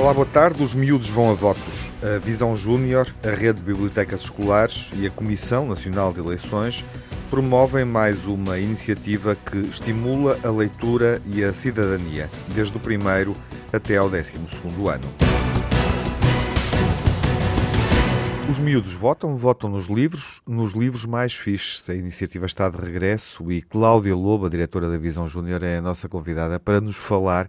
Olá, boa tarde. Os miúdos vão a votos. A Visão Júnior, a Rede de Bibliotecas Escolares e a Comissão Nacional de Eleições promovem mais uma iniciativa que estimula a leitura e a cidadania, desde o primeiro até ao décimo segundo ano. Os miúdos votam, votam nos livros, nos livros mais fixes. A iniciativa está de regresso e Cláudia Loba, diretora da Visão Júnior, é a nossa convidada para nos falar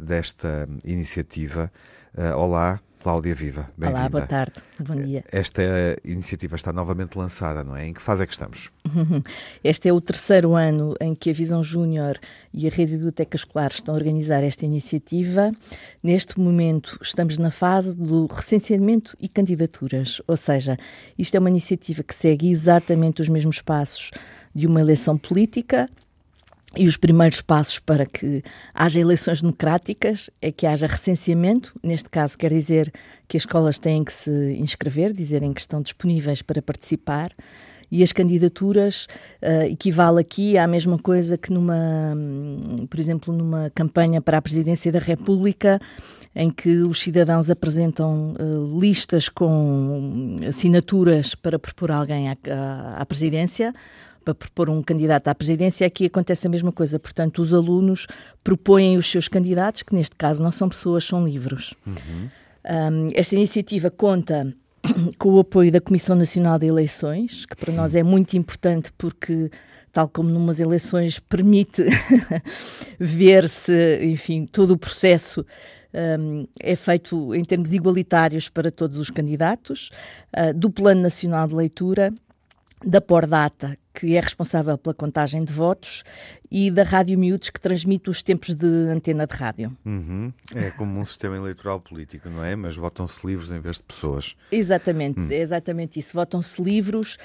desta iniciativa. Uh, olá, Cláudia Viva. Olá, boa tarde, bom dia. Esta iniciativa está novamente lançada, não é? Em que fase é que estamos? Este é o terceiro ano em que a Visão Júnior e a Rede Biblioteca Escolar estão a organizar esta iniciativa. Neste momento estamos na fase do recenseamento e candidaturas, ou seja, isto é uma iniciativa que segue exatamente os mesmos passos de uma eleição política, e os primeiros passos para que haja eleições democráticas é que haja recenseamento. Neste caso, quer dizer que as escolas têm que se inscrever, dizerem que estão disponíveis para participar. E as candidaturas uh, equivale aqui à mesma coisa que numa, por exemplo, numa campanha para a presidência da República, em que os cidadãos apresentam uh, listas com assinaturas para propor alguém à, à, à presidência para propor um candidato à presidência, aqui acontece a mesma coisa. Portanto, os alunos propõem os seus candidatos, que neste caso não são pessoas, são livros. Uhum. Um, esta iniciativa conta com o apoio da Comissão Nacional de Eleições, que para nós é muito importante porque tal como numas eleições permite ver-se, enfim, todo o processo um, é feito em termos igualitários para todos os candidatos, uh, do Plano Nacional de Leitura, da Pordata, que é responsável pela contagem de votos, e da Rádio Miúdos, que transmite os tempos de antena de rádio. Uhum. É como um sistema eleitoral político, não é? Mas votam-se livros em vez de pessoas. Exatamente, hum. é exatamente isso. Votam-se livros,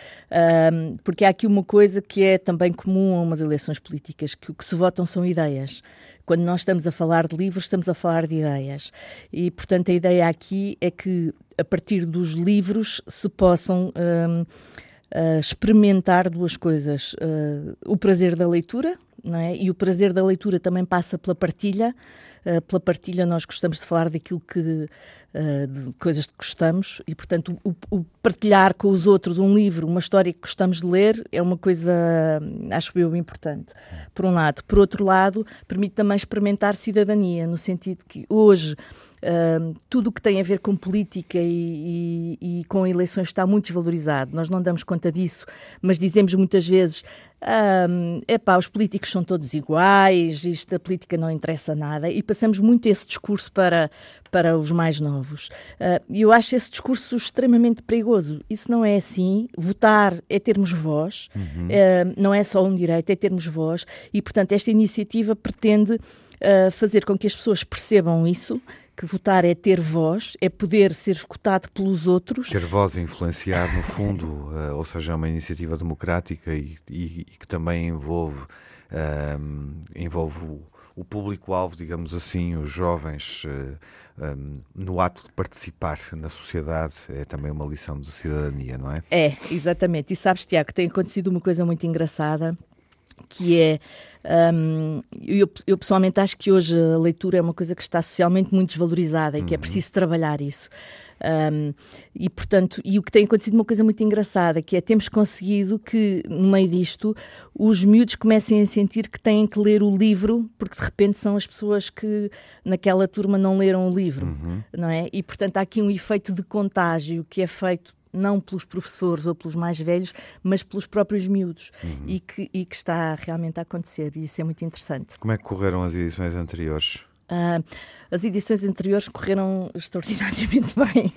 um, porque há aqui uma coisa que é também comum a umas eleições políticas, que o que se votam são ideias. Quando nós estamos a falar de livros, estamos a falar de ideias. E, portanto, a ideia aqui é que, a partir dos livros, se possam. Um, experimentar duas coisas: uh, o prazer da leitura, não é? E o prazer da leitura também passa pela partilha. Uh, pela partilha, nós gostamos de falar daquilo que. Uh, de coisas que gostamos e, portanto, o, o, partilhar com os outros um livro, uma história que gostamos de ler, é uma coisa, acho eu, importante. Por um lado. Por outro lado, permite também experimentar cidadania, no sentido que hoje Uh, tudo o que tem a ver com política e, e, e, com eleições está muito desvalorizado. Nós não damos conta disso, mas dizemos muitas vezes: é pá, os políticos são todos iguais, isto a política não interessa nada, e passamos muito esse discurso para, para os mais novos. Uh, e eu acho esse discurso extremamente perigoso. Isso não é assim. Votar é termos voz, uhum. uh, não é só um direito, é termos voz, e portanto esta iniciativa pretende uh, fazer com que as pessoas percebam isso que votar é ter voz, é poder ser escutado pelos outros. Ter voz e influenciar, no fundo, uh, ou seja, é uma iniciativa democrática e, e, e que também envolve, uh, envolve o, o público-alvo, digamos assim, os jovens, uh, eh, um, no ato de participar na sociedade, é também uma lição de cidadania, não é? É, exatamente. E sabes, Tiago, tem acontecido uma coisa muito engraçada que é um, eu, eu, pessoalmente acho que hoje a leitura é uma coisa que está socialmente muito desvalorizada e que é uhum. preciso trabalhar isso. Um, e portanto, e o que tem acontecido uma coisa muito engraçada, que é temos conseguido que, no meio disto, os miúdos comecem a sentir que têm que ler o livro, porque de repente são as pessoas que naquela turma não leram o livro, uhum. não é? E portanto há aqui um efeito de contágio que é feito não pelos professores ou pelos mais velhos, mas pelos próprios miúdos uhum. e, que, e que está realmente a acontecer e isso é muito interessante. Como é que correram as edições anteriores? Uh, as edições anteriores correram extraordinariamente bem.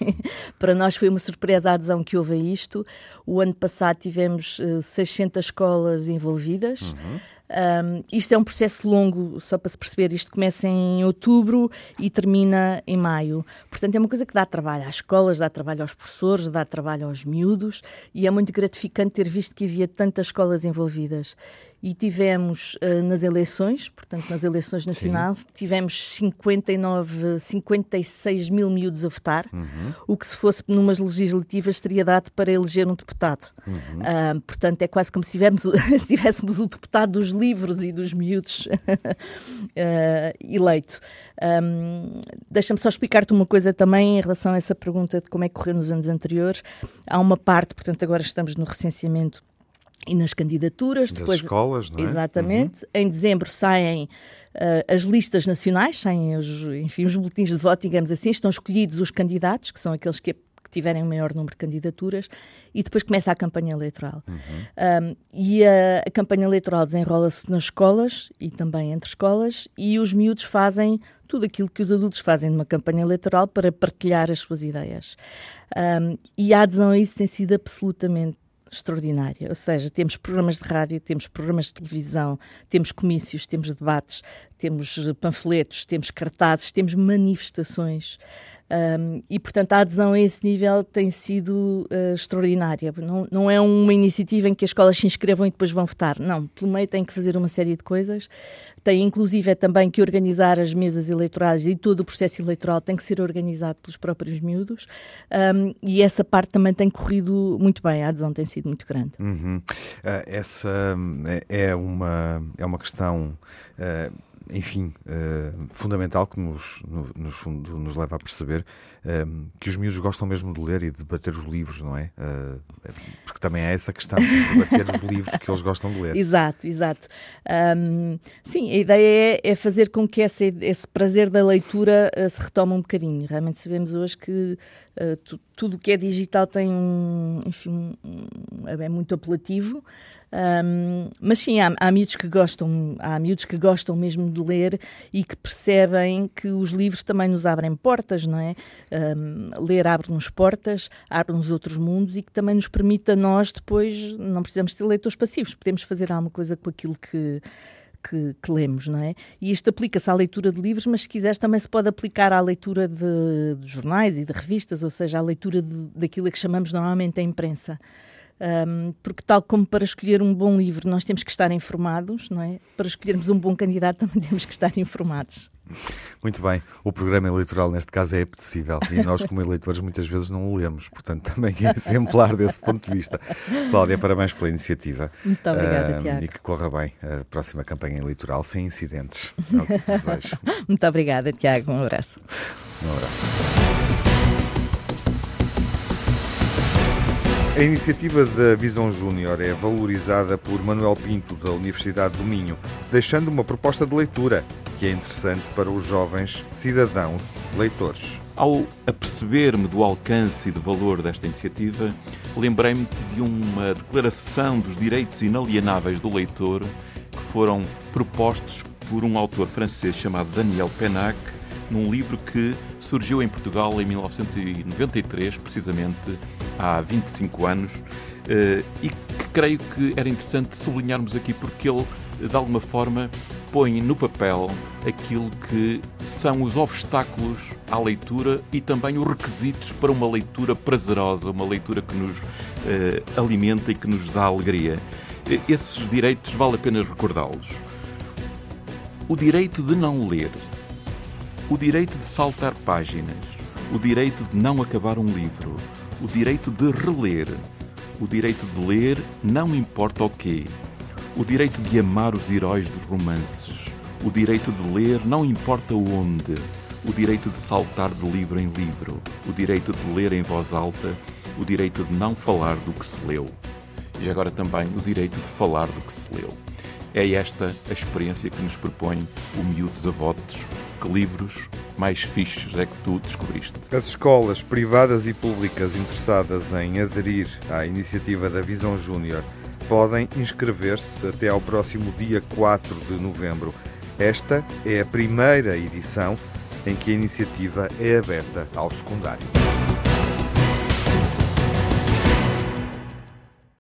Para nós foi uma surpresa a adesão que houve a isto. O ano passado tivemos uh, 600 escolas envolvidas. Uhum. Um, isto é um processo longo, só para se perceber, isto começa em outubro e termina em maio. Portanto, é uma coisa que dá trabalho às escolas, dá trabalho aos professores, dá trabalho aos miúdos e é muito gratificante ter visto que havia tantas escolas envolvidas. e tivemos uh, nas eleições, portanto, nas eleições nacionais, Sim. tivemos 59, 56 mil miúdos a votar, uhum. o que se fosse numas legislativas teria dado para eleger um deputado. Uhum. Uh, portanto, é quase como se tivéssemos, se tivéssemos o deputado dos livros e dos miúdos uh, eleito. Um, Deixa-me só explicar-te uma coisa também em relação a essa pergunta de como é que correu nos anos anteriores. Há uma parte, portanto, agora estamos no recenseamento e nas candidaturas. Das depois, escolas, não é? Exatamente. Uhum. Em dezembro saem uh, as listas nacionais, saem os, enfim, os boletins de voto, digamos assim, estão escolhidos os candidatos, que são aqueles que, que tiverem o maior número de candidaturas, e depois começa a campanha eleitoral. Uhum. Um, e a, a, campanha eleitoral desenrola-se nas escolas e também entre escolas, e os miúdos fazem tudo aquilo que os adultos fazem numa campanha eleitoral para partilhar as suas ideias. Um, e a adesão a isso tem sido absolutamente extraordinária. Ou seja, temos programas de rádio, temos programas de televisão, temos comícios, temos debates, temos panfletos, temos cartazes, temos manifestações. Um, e, portanto, a adesão a esse nível tem sido uh, extraordinária. Não, não é uma iniciativa em que as escolas se inscrevam e depois vão votar. Não, pelo meio tem que fazer uma série de coisas. Tem, inclusive, é também que organizar as mesas eleitorais e todo o processo eleitoral tem que ser organizado pelos próprios miúdos. Um, e essa parte também tem corrido muito bem. A adesão tem sido muito grande. Uhum. Uh, essa é, é uma, é uma questão. Uh enfim, uh, fundamental que nos, no, no, fundo nos leva a perceber uh, que os miúdos gostam mesmo de ler e de debater os livros, não é? Uh, porque também é essa questão, de debater os livros que eles gostam de ler. Exato, exato. Um, sim, a ideia é, é, fazer com que esse, esse prazer da leitura se retome um bocadinho. Realmente sabemos hoje que tudo o que é digital tem um, enfim, um, é muito apelativo. Um, mas sim, há, há miúdos que gostam, há miúdos que gostam mesmo de ler e que percebem que os livros também nos abrem portas, não é? Um, ler abre-nos portas, abre-nos outros mundos e que também nos permite a nós depois, não precisamos ser leitores passivos, podemos fazer alguma coisa com aquilo que, que, que, lemos, não é? E isto aplica-se à leitura de livros, mas se quiseres também se pode aplicar à leitura de, de jornais e de revistas, ou seja, à leitura de, daquilo que chamamos normalmente a imprensa. Um, porque tal como para escolher um bom livro nós temos que estar informados, não é? Para escolhermos um bom candidato também temos que estar informados. Muito bem, o programa eleitoral neste caso é apetecível e nós como eleitores muitas vezes não o lemos, portanto também é exemplar desse ponto de vista. Cláudia, parabéns pela iniciativa. Muito obrigada, uh, Tiago. E que corra bem a próxima campanha eleitoral sem incidentes. É o que desejo. Muito obrigada, Tiago. Um abraço. Um abraço. A iniciativa da Visão Júnior é valorizada por Manuel Pinto, da Universidade do Minho, deixando uma proposta de leitura que é interessante para os jovens cidadãos leitores. Ao aperceber-me do alcance e do valor desta iniciativa, lembrei-me de uma declaração dos direitos inalienáveis do leitor que foram propostos por um autor francês chamado Daniel Pennac num livro que surgiu em Portugal em 1993, precisamente há 25 anos, eh, e que creio que era interessante sublinharmos aqui porque ele, de alguma forma, põe no papel aquilo que são os obstáculos à leitura e também os requisitos para uma leitura prazerosa, uma leitura que nos eh, alimenta e que nos dá alegria. Esses direitos vale a pena recordá-los. O direito de não ler, o direito de saltar páginas, o direito de não acabar um livro, o direito de reler, o direito de ler não importa o quê, o direito de amar os heróis dos romances, o direito de ler não importa onde, o direito de saltar de livro em livro, o direito de ler em voz alta, o direito de não falar do que se leu. E agora também o direito de falar do que se leu. É esta a experiência que nos propõe o Miúdos a Votos que livros mais fixes é que tu descobriste? As escolas privadas e públicas interessadas em aderir à iniciativa da Visão Júnior podem inscrever-se até ao próximo dia 4 de novembro. Esta é a primeira edição em que a iniciativa é aberta ao secundário.